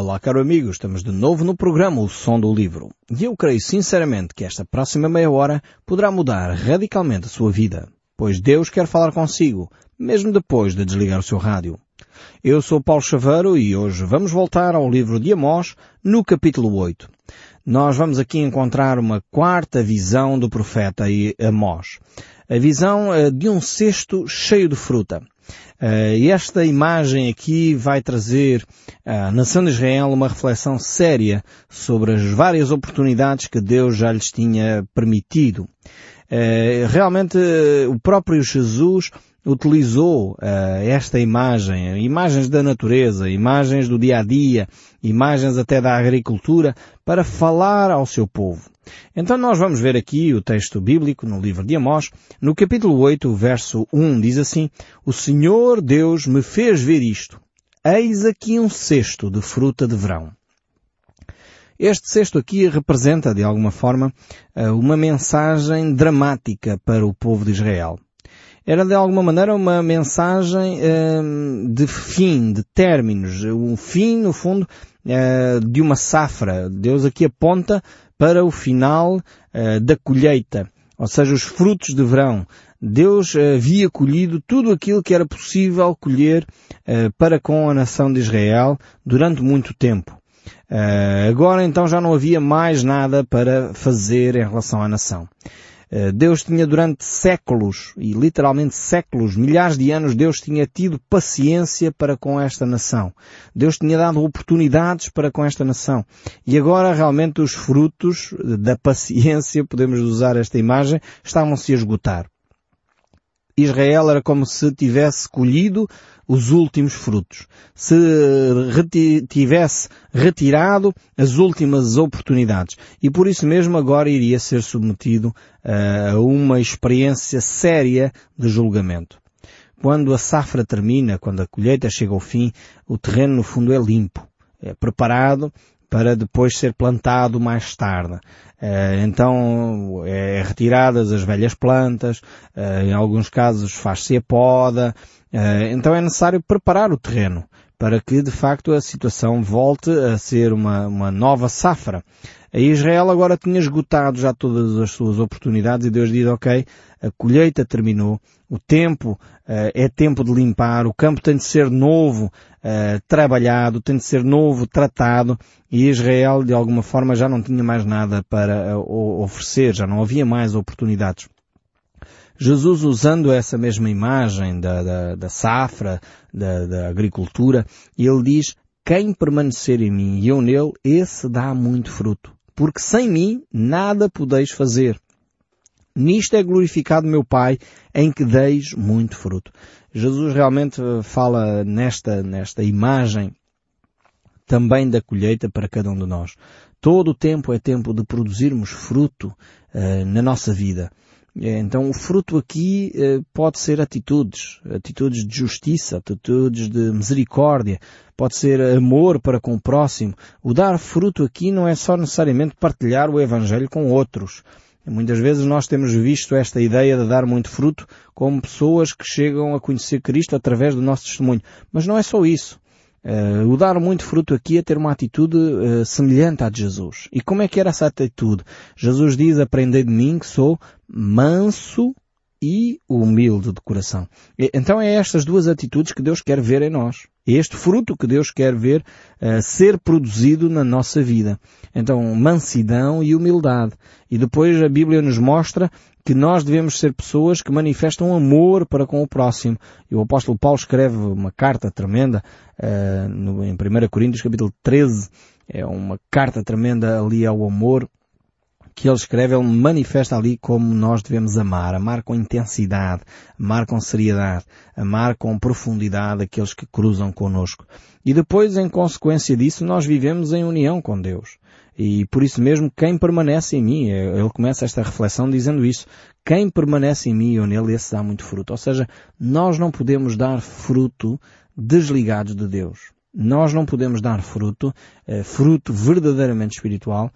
Olá, caro amigo, estamos de novo no programa O Som do Livro. E eu creio sinceramente que esta próxima meia hora poderá mudar radicalmente a sua vida, pois Deus quer falar consigo, mesmo depois de desligar o seu rádio. Eu sou Paulo Chaveiro e hoje vamos voltar ao livro de Amós, no capítulo 8. Nós vamos aqui encontrar uma quarta visão do profeta Amós. A visão eh, de um cesto cheio de fruta. Uh, esta imagem aqui vai trazer à nação de Israel uma reflexão séria sobre as várias oportunidades que Deus já lhes tinha permitido. Uh, realmente o próprio Jesus utilizou uh, esta imagem, imagens da natureza, imagens do dia a dia, imagens até da agricultura, para falar ao seu povo. Então nós vamos ver aqui o texto bíblico no livro de Amós, no capítulo 8, verso 1, diz assim, O Senhor Deus me fez ver isto. Eis aqui um cesto de fruta de verão. Este cesto aqui representa, de alguma forma, eh, uma mensagem dramática para o povo de Israel. Era, de alguma maneira, uma mensagem eh, de fim, de términos, um fim, no fundo, eh, de uma safra. Deus aqui aponta para o final uh, da colheita, ou seja, os frutos de verão. Deus uh, havia colhido tudo aquilo que era possível colher uh, para com a nação de Israel durante muito tempo. agora então já não havia mais nada para fazer em relação à nação. Eh, Deus tinha durante séculos, e literalmente séculos, milhares de anos, Deus tinha tido paciência para com esta nação. Deus tinha dado oportunidades para com esta nação. E agora realmente os frutos da paciência, podemos usar esta imagem, estavam-se a esgotar. Israel era como se tivesse colhido os últimos frutos, se reti tivesse retirado as últimas oportunidades. E por isso mesmo agora iria ser submetido uh, a uma experiência séria de julgamento. Quando a safra termina, quando a colheita chega ao fim, o terreno no fundo é limpo, é preparado para depois ser plantado mais tarde. Eh, então é retiradas as velhas plantas, eh, em alguns casos faz-se a poda, eh, então é necessário preparar o terreno para que de facto a situação volte a ser uma, uma nova safra. A Israel agora tinha esgotado já todas as suas oportunidades e Deus diz, ok, a colheita terminou, o tempo é tempo de limpar, o campo tem de ser novo, uh, trabalhado, tem de ser novo, tratado, e Israel de alguma forma já não tinha mais nada para uh, oferecer, já não havia mais oportunidades. Jesus usando essa mesma imagem da, da, da safra, da, da agricultura, ele diz, quem permanecer em mim e eu nele, esse dá muito fruto. Porque sem mim nada podeis fazer. Nisto é glorificado meu Pai, em que deis muito fruto. Jesus realmente fala nesta, nesta imagem também da colheita para cada um de nós. Todo o tempo é tempo de produzirmos fruto uh, na nossa vida. É, então o fruto aqui eh, pode ser atitudes, atitudes de justiça, atitudes de misericórdia, pode ser amor para com o próximo. O dar fruto aqui não é só necessariamente partilhar o Evangelho com outros. Muitas vezes nós temos visto esta ideia de dar muito fruto como pessoas que chegam a conhecer Cristo através do nosso testemunho. Mas não é só isso. Uh, o dar muito fruto aqui é ter uma atitude uh, semelhante à de Jesus. E como é que era essa atitude? Jesus diz, aprendei de mim que sou manso e humilde de coração. E, então é estas duas atitudes que Deus quer ver em nós. Este fruto que Deus quer ver uh, ser produzido na nossa vida. Então, mansidão e humildade. E depois a Bíblia nos mostra que nós devemos ser pessoas que manifestam amor para com o próximo. E o apóstolo Paulo escreve uma carta tremenda uh, no, em 1 Coríntios capítulo 13. É uma carta tremenda ali ao amor que ele escreve, ele manifesta ali como nós devemos amar. Amar com intensidade, amar com seriedade, amar com profundidade aqueles que cruzam conosco. E depois, em consequência disso, nós vivemos em união com Deus. E por isso mesmo, quem permanece em mim, é, ele começa esta reflexão dizendo isso, quem permanece em mim ou nele, esse dá muito fruto. Ou seja, nós não podemos dar fruto desligados de Deus. Nós não podemos dar fruto, eh, fruto verdadeiramente espiritual,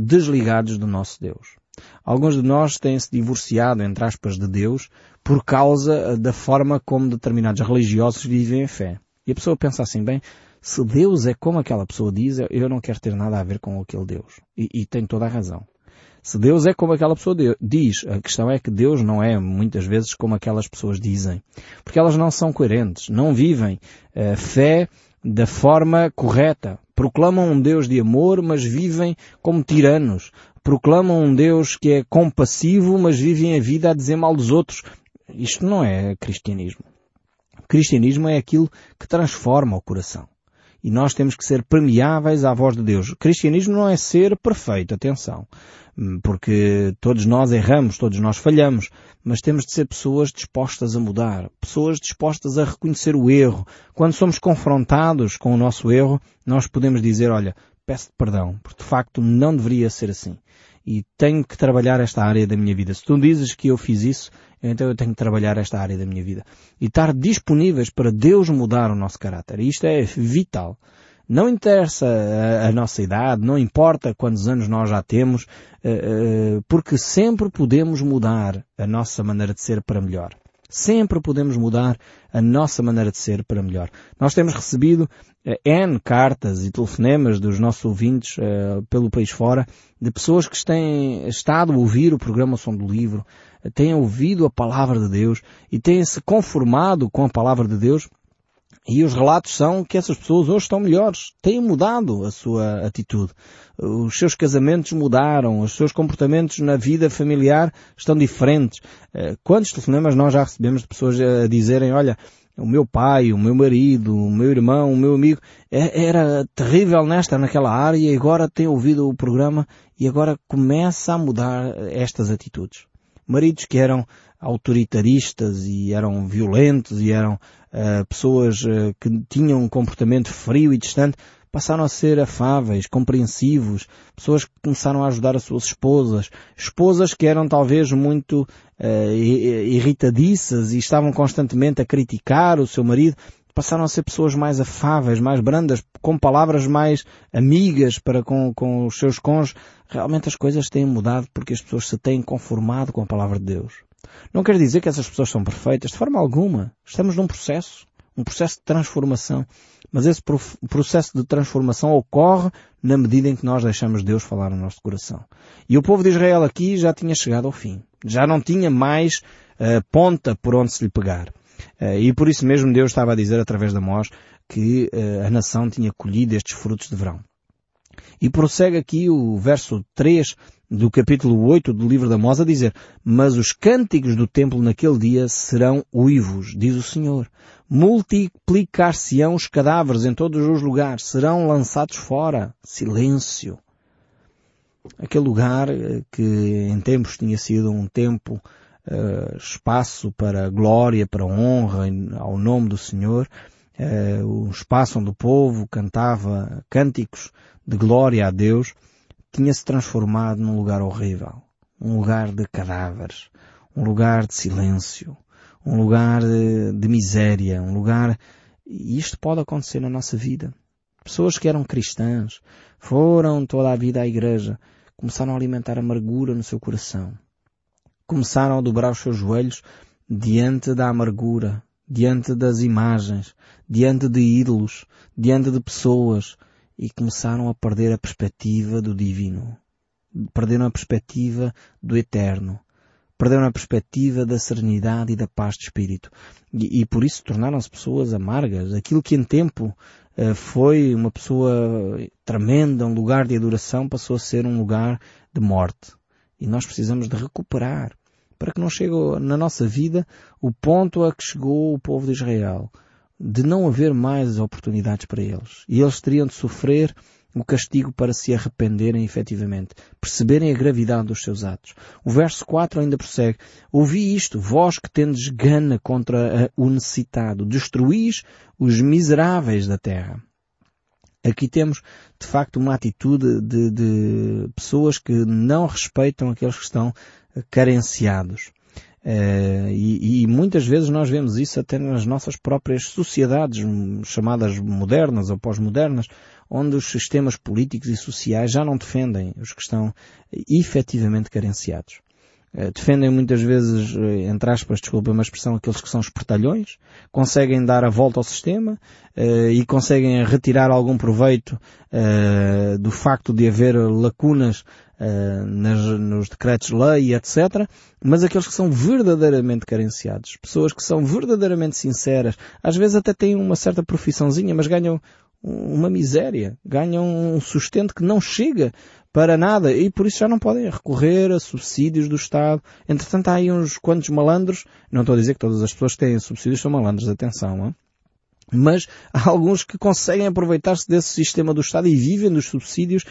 desligados do nosso Deus. Alguns de nós têm-se divorciado, entre aspas, de Deus por causa eh, da forma como determinados religiosos vivem a fé. E a pessoa pensa assim, bem, Se Deus é como aquela pessoa diz, eu não quero ter nada a ver com aquele Deus. E, e tem toda a razão. Se Deus é como aquela pessoa diz, a questão é que Deus não é muitas vezes como aquelas pessoas dizem. Porque elas não são coerentes, não vivem a eh, fé da forma correta. Proclamam um Deus de amor, mas vivem como tiranos. Proclamam um Deus que é compassivo, mas vivem a vida a dizer mal dos outros. Isto não é cristianismo. O cristianismo é aquilo que transforma o coração. E nós temos que ser permeáveis à voz de Deus. O cristianismo não é ser perfeito, atenção. Porque todos nós erramos, todos nós falhamos. Mas temos de ser pessoas dispostas a mudar. Pessoas dispostas a reconhecer o erro. Quando somos confrontados com o nosso erro, nós podemos dizer, olha, peço perdão, porque de facto não deveria ser assim. E tenho que trabalhar esta área da minha vida. Se tu dizes que eu fiz isso, então eu tenho que trabalhar esta área da minha vida. E estar disponíveis para Deus mudar o nosso caráter. Isto é vital. Não interessa a, a, nossa idade, não importa quantos anos nós já temos, uh, uh, porque sempre podemos mudar a nossa maneira de ser para melhor. Sempre podemos mudar a nossa maneira de ser para melhor. Nós temos recebido uh, N cartas e telefonemas dos nossos ouvintes pelo país fora, de pessoas que têm estado a ouvir o programa Som do Livro, têm ouvido a palavra de Deus e têm se conformado com a palavra de Deus e os relatos são que essas pessoas hoje estão melhores, têm mudado a sua atitude. Os seus casamentos mudaram, os seus comportamentos na vida familiar estão diferentes. Eh, quantos telefonemas nós já recebemos de pessoas a dizerem, olha, o meu pai, o meu marido, o meu irmão, o meu amigo, é, era terrível nesta, naquela área e agora tem ouvido o programa e agora começa a mudar estas atitudes maridos que eram autoritaristas e eram violentos e eram uh, pessoas uh, que tinham um comportamento frio e distante, passaram a ser afáveis, compreensivos, pessoas que começaram a ajudar as suas esposas, esposas que eram talvez muito uh, irritadiças e estavam constantemente a criticar o seu marido, passaram a ser pessoas mais afáveis, mais brandas, com palavras mais amigas para com, com os seus cônjuges. Realmente as coisas têm mudado porque as pessoas se têm conformado com a palavra de Deus. Não quer dizer que essas pessoas são perfeitas, de forma alguma. Estamos num processo, um processo de transformação. Mas esse processo de transformação ocorre na medida em que nós deixamos Deus falar no nosso coração. E o povo de Israel aqui já tinha chegado ao fim. Já não tinha mais uh, ponta por onde se lhe pegar. Uh, e por isso mesmo Deus estava a dizer através da Mós que uh, a nação tinha colhido estes frutos de verão. E prossegue aqui o verso 3 do capítulo 8 do livro da Mós a dizer, mas os cânticos do templo naquele dia serão uivos, diz o Senhor. Multiplicar-se-ão os cadáveres em todos os lugares, serão lançados fora. Silêncio. Aquele lugar eh, que em tempos tinha sido um tempo, uh, espaço para glória, para honra ao nome do Senhor, uh, o espaço onde o povo cantava cânticos de glória a Deus, tinha se transformado num lugar horrível, um lugar de cadáveres, um lugar de silêncio, um lugar de, de miséria, um lugar e isto pode acontecer na nossa vida. Pessoas que eram cristãs, foram toda a vida à igreja, começaram a alimentar amargura no seu coração. Começaram a dobrar os seus joelhos diante da amargura, diante das imagens, diante de ídolos, diante de pessoas, e começaram a perder a perspectiva do divino. Perderam a perspectiva do eterno. Perderam a perspectiva da serenidade e da paz de espírito. E, e por isso tornaram-se pessoas amargas. Aquilo que em tempo uh, foi uma pessoa tremenda, um lugar de adoração, passou a ser um lugar de morte. E nós precisamos de recuperar para que não chegue na nossa vida o ponto a que chegou o povo de Israel de não haver mais oportunidades para eles. E eles teriam de sofrer o castigo para se arrependerem efetivamente, perceberem a gravidade dos seus atos. O verso 4 ainda prossegue, ouvi isto, vós que tendes gana contra o necessitado, destruís os miseráveis da terra. Aqui temos, de facto, uma atitude de, de pessoas que não respeitam aqueles que estão carenciados. Uh, e, e, muitas vezes nós vemos isso até nas nossas próprias sociedades chamadas modernas ou pós-modernas, onde os sistemas políticos e sociais já não defendem os que estão efetivamente carenciados. defendem muitas vezes, entre aspas, desculpa uma expressão, aqueles que são espertalhões, conseguem dar a volta ao sistema e conseguem retirar algum proveito do facto de haver lacunas uh, nas, nos decretos-lei, etc. Mas aqueles que são verdadeiramente carenciados, pessoas que são verdadeiramente sinceras, às vezes até têm uma certa profissãozinha, mas ganham uma miséria, ganham um sustento que não chega para nada e por isso já não podem recorrer a subsídios do Estado. Entretanto há aí uns quantos malandros, não estou a dizer que todas as pessoas que têm subsídios são malandros, atenção, não? mas há alguns que conseguem aproveitar-se desse sistema do Estado e vivem dos subsídios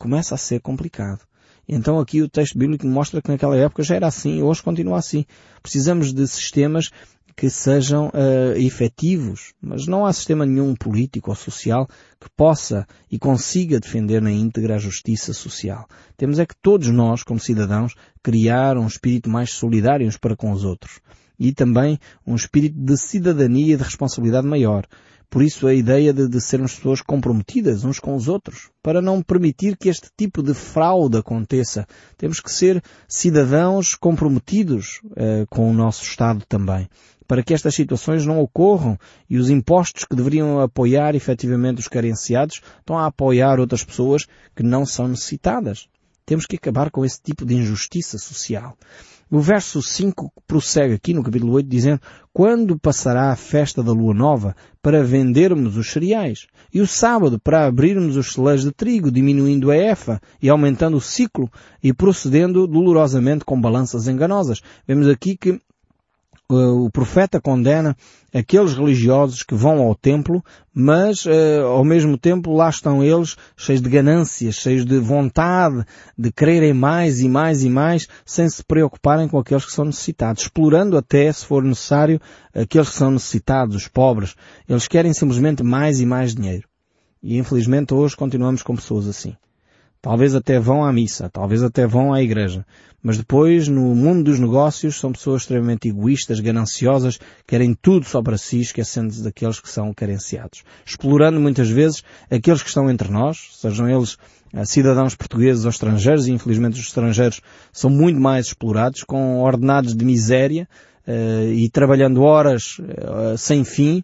começa a ser complicado. Então aqui o texto bíblico mostra que naquela época já era assim e hoje continua assim. Precisamos de sistemas que sejam uh, efetivos, mas não há sistema nenhum político ou social que possa e consiga defender na íntegra a justiça social. Temos é que todos nós, como cidadãos, criar um espírito mais solidário uns para com os outros e também um espírito de cidadania e de responsabilidade maior. Por isso a ideia de, de, sermos pessoas comprometidas uns com os outros, para não permitir que este tipo de fraude aconteça. Temos que ser cidadãos comprometidos eh, com o nosso Estado também, para que estas situações não ocorram e os impostos que deveriam apoiar efetivamente os carenciados estão a apoiar outras pessoas que não são necessitadas. Temos que acabar com esse tipo de injustiça social. O verso 5 prossegue aqui no capítulo 8 dizendo Quando passará a festa da lua nova para vendermos os cereais? E o sábado para abrirmos os celeiros de trigo, diminuindo a efa e aumentando o ciclo e procedendo dolorosamente com balanças enganosas? Vemos aqui que o profeta condena aqueles religiosos que vão ao templo, mas uh, ao mesmo tempo lá estão eles cheios de ganâncias, cheios de vontade de quererem mais e mais e mais, sem se preocuparem com aqueles que são necessitados, explorando até, se for necessário, aqueles que são necessitados, os pobres. Eles querem simplesmente mais e mais dinheiro. E infelizmente hoje continuamos com pessoas assim. Talvez até vão à missa, talvez até vão à igreja. Mas depois, no mundo dos negócios, são pessoas extremamente egoístas, gananciosas, querem tudo só para si, esquecendo-se daqueles que são carenciados. Explorando muitas vezes aqueles que estão entre nós, sejam eles eh, cidadãos portugueses ou estrangeiros, e infelizmente os estrangeiros são muito mais explorados, com ordenados de miséria, uh, e trabalhando horas uh, sem fim,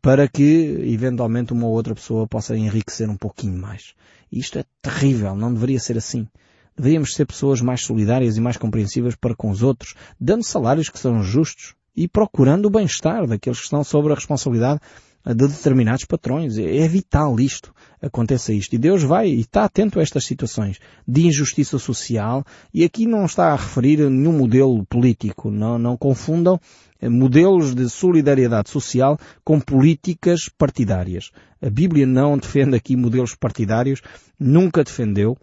para que, eventualmente, uma ou outra pessoa possa enriquecer um pouquinho mais. Isto é terrível, não deveria ser assim. Deveríamos ser pessoas mais solidárias e mais compreensivas para com os outros, dando salários que são justos e procurando o bem-estar daqueles que estão sob a responsabilidade de determinados patrões. É vital isto, aconteça isto. E Deus vai e está atento a estas situações de injustiça social e aqui não está a referir nenhum modelo político. Não, não confundam modelos de solidariedade social com políticas partidárias. A Bíblia não defende aqui modelos partidários, nunca defendeu,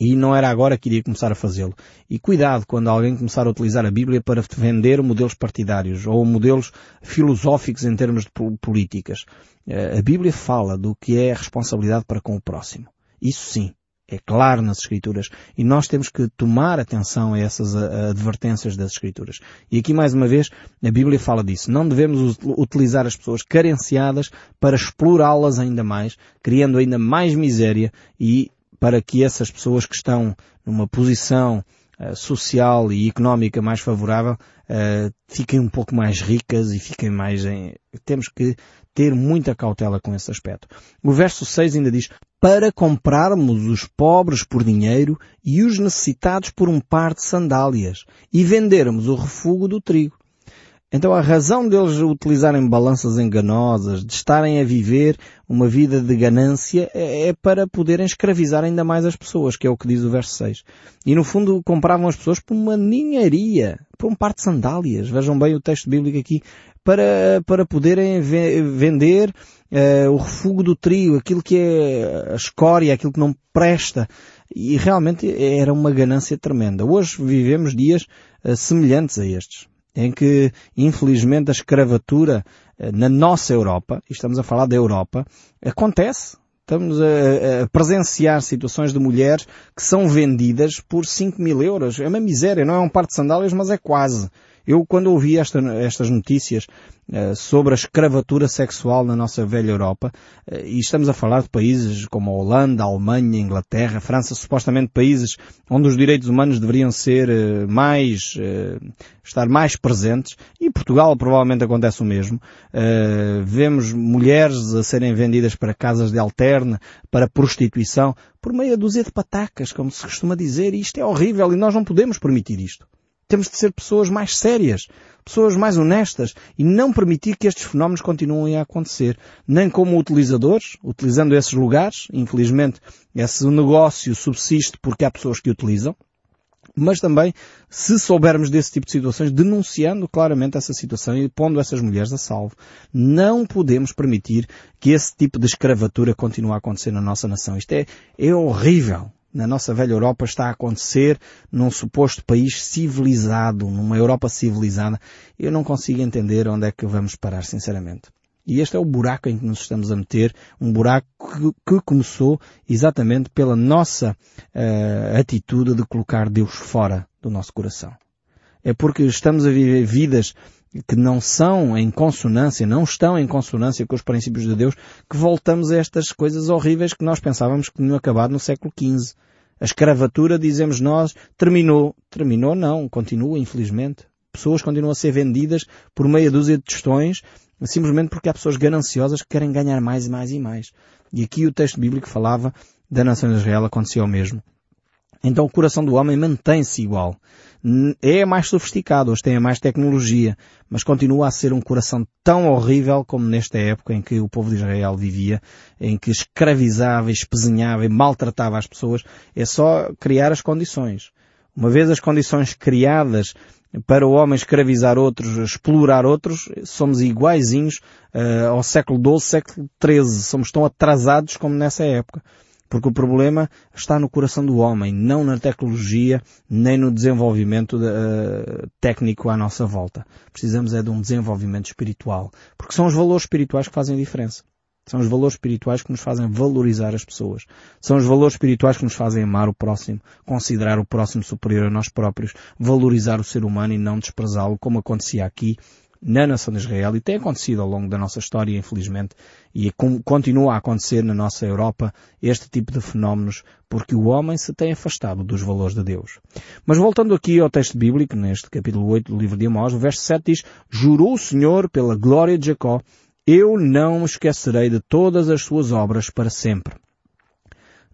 e não era agora que iria começar a fazê-lo. E cuidado quando alguém começar a utilizar a Bíblia para defender modelos partidários ou modelos filosóficos em termos de políticas. Eh, a Bíblia fala do que é responsabilidade para com o próximo. Isso sim, é claro nas Escrituras. E nós temos que tomar atenção a essas advertências das Escrituras. E aqui mais uma vez a Bíblia fala disso. Não devemos utilizar as pessoas carenciadas para explorá-las ainda mais, criando ainda mais miséria e para que essas pessoas que estão numa posição uh, social e económica mais favorável uh, fiquem um pouco mais ricas e fiquem mais em... Temos que ter muita cautela com esse aspecto. O verso 6 ainda diz, para comprarmos os pobres por dinheiro e os necessitados por um par de sandálias e vendermos o refúgio do trigo. Então a razão deles utilizarem balanças enganosas, de estarem a viver uma vida de ganância, é, é para poderem escravizar ainda mais as pessoas, que é o que diz o verso 6. E no fundo compravam as pessoas por uma ninharia, por um par de sandálias. Vejam bem o texto bíblico aqui para, para poderem vender uh, o refúgio do trio, aquilo que é a escória, aquilo que não presta. E realmente era uma ganância tremenda. Hoje vivemos dias uh, semelhantes a estes, em que, infelizmente, a escravatura uh, na nossa Europa, e estamos a falar da Europa, acontece. Estamos a, a, presenciar situações de mulheres que são vendidas por 5 mil euros. É uma miséria, não é um par de sandálias, mas é quase. Eu, quando ouvi esta, estas notícias uh, sobre a escravatura sexual na nossa velha Europa, uh, e estamos a falar de países como a Holanda, a Alemanha, a Inglaterra, a França, supostamente países onde os direitos humanos deveriam ser uh, mais, estar mais presentes, e Portugal provavelmente acontece o mesmo. vemos mulheres a serem vendidas para casas de alterne, para prostituição, por meia dúzia de patacas, como se costuma dizer, e isto é horrível e nós não podemos permitir isto. Temos de ser pessoas mais sérias, pessoas mais honestas e não permitir que estes fenómenos continuem a acontecer. Nem como utilizadores, utilizando esses lugares, infelizmente esse negócio subsiste porque há pessoas que utilizam, mas também, se soubermos desse tipo de situações, denunciando claramente essa situação e pondo essas mulheres a salvo. Não podemos permitir que esse tipo de escravatura continue a acontecer na nossa nação. Isto é, é horrível na nossa velha Europa está a acontecer num suposto país civilizado, numa Europa civilizada. Eu não consigo entender onde é que vamos parar, sinceramente. E este é o buraco em que nos estamos a meter, um buraco que, começou exatamente pela nossa uh, atitude de colocar Deus fora do nosso coração. É porque estamos a viver vidas que não são em consonância, não estão em consonância com os princípios de Deus, que voltamos a estas coisas horríveis que nós pensávamos que tinham acabado no século XV. A escravatura, dizemos nós, terminou. Terminou não, continua, infelizmente. Pessoas continuam a ser vendidas por meia dúzia de tostões, simplesmente porque há pessoas gananciosas que querem ganhar mais e mais e mais. E aqui o texto bíblico falava da nação de Israel, aconteceu o mesmo. Então o coração do homem mantém-se igual. É mais sofisticado, hoje tem mais tecnologia, mas continua a ser um coração tão horrível como nesta época em que o povo de Israel vivia, em que escravizava, espezinhava e maltratava as pessoas. É só criar as condições. Uma vez as condições criadas para o homem escravizar outros, explorar outros, somos iguaizinhos uh, ao século XII, século XIII. Somos tão atrasados como nessa época. Porque o problema está no coração do homem, não na tecnologia, nem no desenvolvimento uh, técnico à nossa volta. Precisamos é de um desenvolvimento espiritual. Porque são os valores espirituais que fazem a diferença. São os valores espirituais que nos fazem valorizar as pessoas. São os valores espirituais que nos fazem amar o próximo, considerar o próximo superior a nós próprios, valorizar o ser humano e não desprezá-lo, como acontecia aqui na nação de Israel e tem acontecido ao longo da nossa história, infelizmente, e continua a acontecer na nossa Europa este tipo de fenómenos porque o homem se tem afastado dos valores de Deus. Mas voltando aqui ao texto bíblico, neste capítulo 8 do livro de Amós, o verso 7 diz, Jurou o Senhor pela glória de Jacó, eu não esquecerei de todas as suas obras para sempre.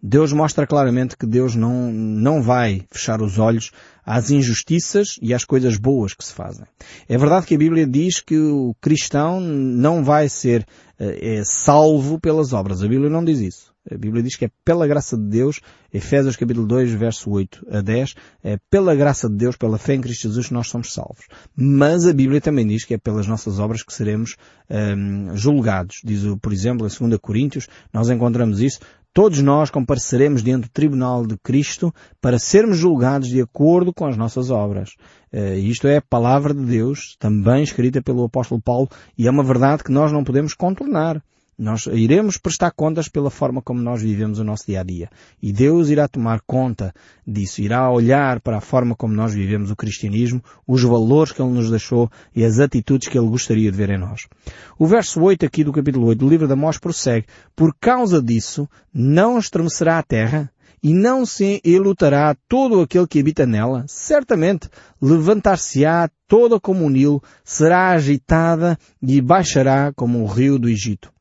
Deus mostra claramente que Deus não, não vai fechar os olhos às injustiças e às coisas boas que se fazem. É verdade que a Bíblia diz que o cristão não vai ser é, salvo pelas obras. A Bíblia não diz isso. A Bíblia diz que é pela graça de Deus, Efésios capítulo 2, verso 8 a 10, é pela graça de Deus, pela fé em Cristo Jesus, que nós somos salvos. Mas a Bíblia também diz que é pelas nossas obras que seremos um, julgados. Diz, por exemplo, em 2 Coríntios, nós encontramos isso, Todos nós compareceremos diante do tribunal de Cristo para sermos julgados de acordo com as nossas obras. Uh, isto é a palavra de Deus, também escrita pelo apóstolo Paulo, e é uma verdade que nós não podemos contornar. Nós iremos prestar contas pela forma como nós vivemos o nosso dia a dia. E Deus irá tomar conta disso, irá olhar para a forma como nós vivemos o cristianismo, os valores que Ele nos deixou e as atitudes que Ele gostaria de ver em nós. O verso 8 aqui do capítulo 8 do livro da Amós prossegue, por causa disso não estremecerá a terra, e não se elutará todo aquele que habita nela, certamente levantar-se-á toda como o Nilo, será agitada e baixará como o rio do Egito.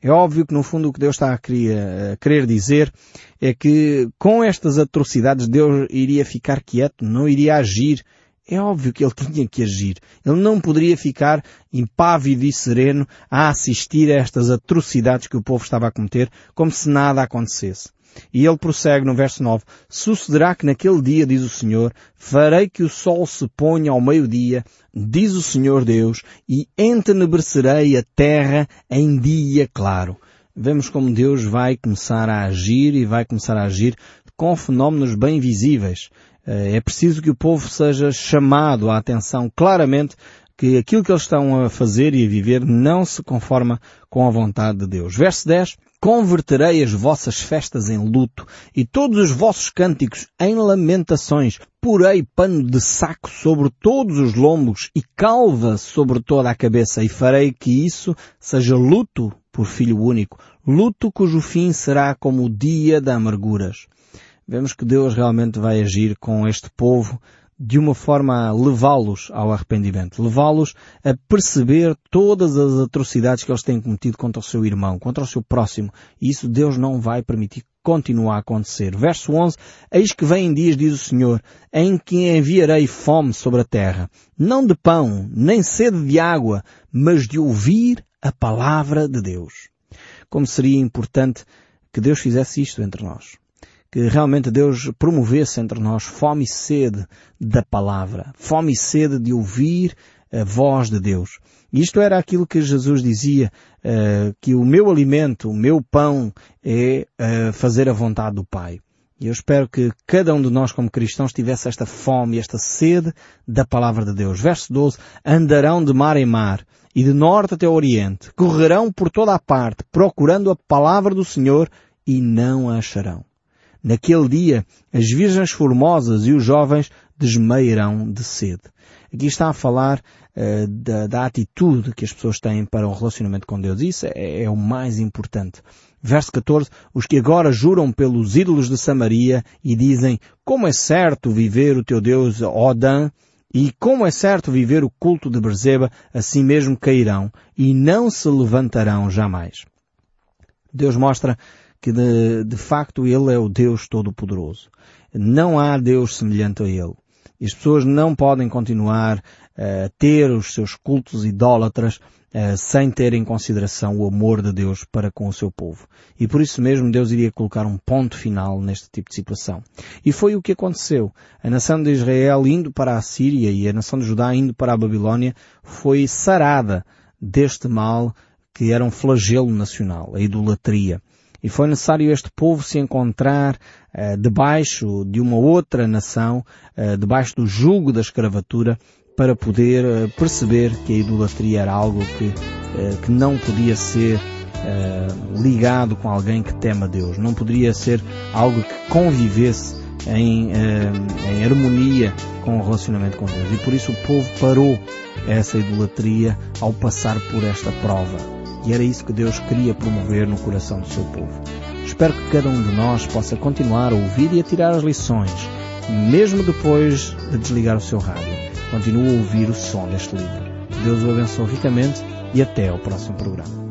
É óbvio que no fundo o que Deus está a querer, dizer é que com estas atrocidades Deus iria ficar quieto, não iria agir. É óbvio que ele tinha que agir. Ele não poderia ficar impávido e sereno a assistir a estas atrocidades que o povo estava a cometer como se nada acontecesse. E ele prossegue no verso 9, Sucederá que naquele dia, diz o Senhor, farei que o sol se ponha ao meio-dia, diz o Senhor Deus, e entenebrecerei a terra em dia claro. Vemos como Deus vai começar a agir e vai começar a agir com fenómenos bem visíveis. Eh, é preciso que o povo seja chamado à atenção claramente que aquilo que eles estão a fazer e a viver não se conforma com a vontade de Deus. Verso 10. Converterei as vossas festas em luto e todos os vossos cânticos em lamentações. Porei pano de saco sobre todos os lombos e calva sobre toda a cabeça e farei que isso seja luto por filho único, luto cujo fim será como o dia da amarguras. Vemos que Deus realmente vai agir com este povo de uma forma a levá-los ao arrependimento, levá-los a perceber todas as atrocidades que eles têm cometido contra o seu irmão, contra o seu próximo. E isso Deus não vai permitir que continue a acontecer. Verso 11, Eis que vem dias, diz o Senhor, em que enviarei fome sobre a terra, não de pão, nem sede de água, mas de ouvir a palavra de Deus. Como seria importante que Deus fizesse isto entre nós que realmente Deus promovesse entre nós fome e sede da palavra, fome e sede de ouvir a voz de Deus. E isto era aquilo que Jesus dizia, uh, que o meu alimento, o meu pão é uh, fazer a vontade do Pai. E eu espero que cada um de nós como cristãos tivesse esta fome, esta sede da palavra de Deus. Verso 12, andarão de mar em mar e de norte até o oriente, correrão por toda a parte, procurando a palavra do Senhor e não a acharão. Naquele dia, as virgens formosas e os jovens desmaiarão de sede. Aqui está a falar uh, da, da, atitude que as pessoas têm para o relacionamento com Deus. Isso é, é o mais importante. Verso 14, os que agora juram pelos ídolos de Samaria e dizem, como é certo viver o teu Deus Odã, e como é certo viver o culto de Berzeba, assim mesmo cairão, e não se levantarão jamais. Deus mostra que de, de facto Ele é o Deus Todo-Poderoso. Não há Deus semelhante a Ele. E as pessoas não podem continuar eh, a ter os seus cultos idólatras uh, sem ter em consideração o amor de Deus para com o seu povo. E por isso mesmo Deus iria colocar um ponto final neste tipo de situação. E foi o que aconteceu. A nação de Israel indo para a Síria e a nação de Judá indo para a Babilónia foi sarada deste mal que era um flagelo nacional, a idolatria. E foi necessário este povo se encontrar uh, debaixo de uma outra nação, uh, debaixo do jugo da escravatura, para poder uh, perceber que a idolatria era algo que, que não podia ser ligado com alguém que teme a Deus. Não poderia ser algo que convivesse em, em harmonia com o relacionamento com Deus. E por isso o povo parou essa idolatria ao passar por esta prova. E era isso que Deus queria promover no coração do seu povo. Espero que cada um de nós possa continuar a ouvir e a tirar as lições, mesmo depois de desligar o seu rádio. Continue a ouvir o som deste livro. Deus o abençoe ricamente e até ao próximo programa.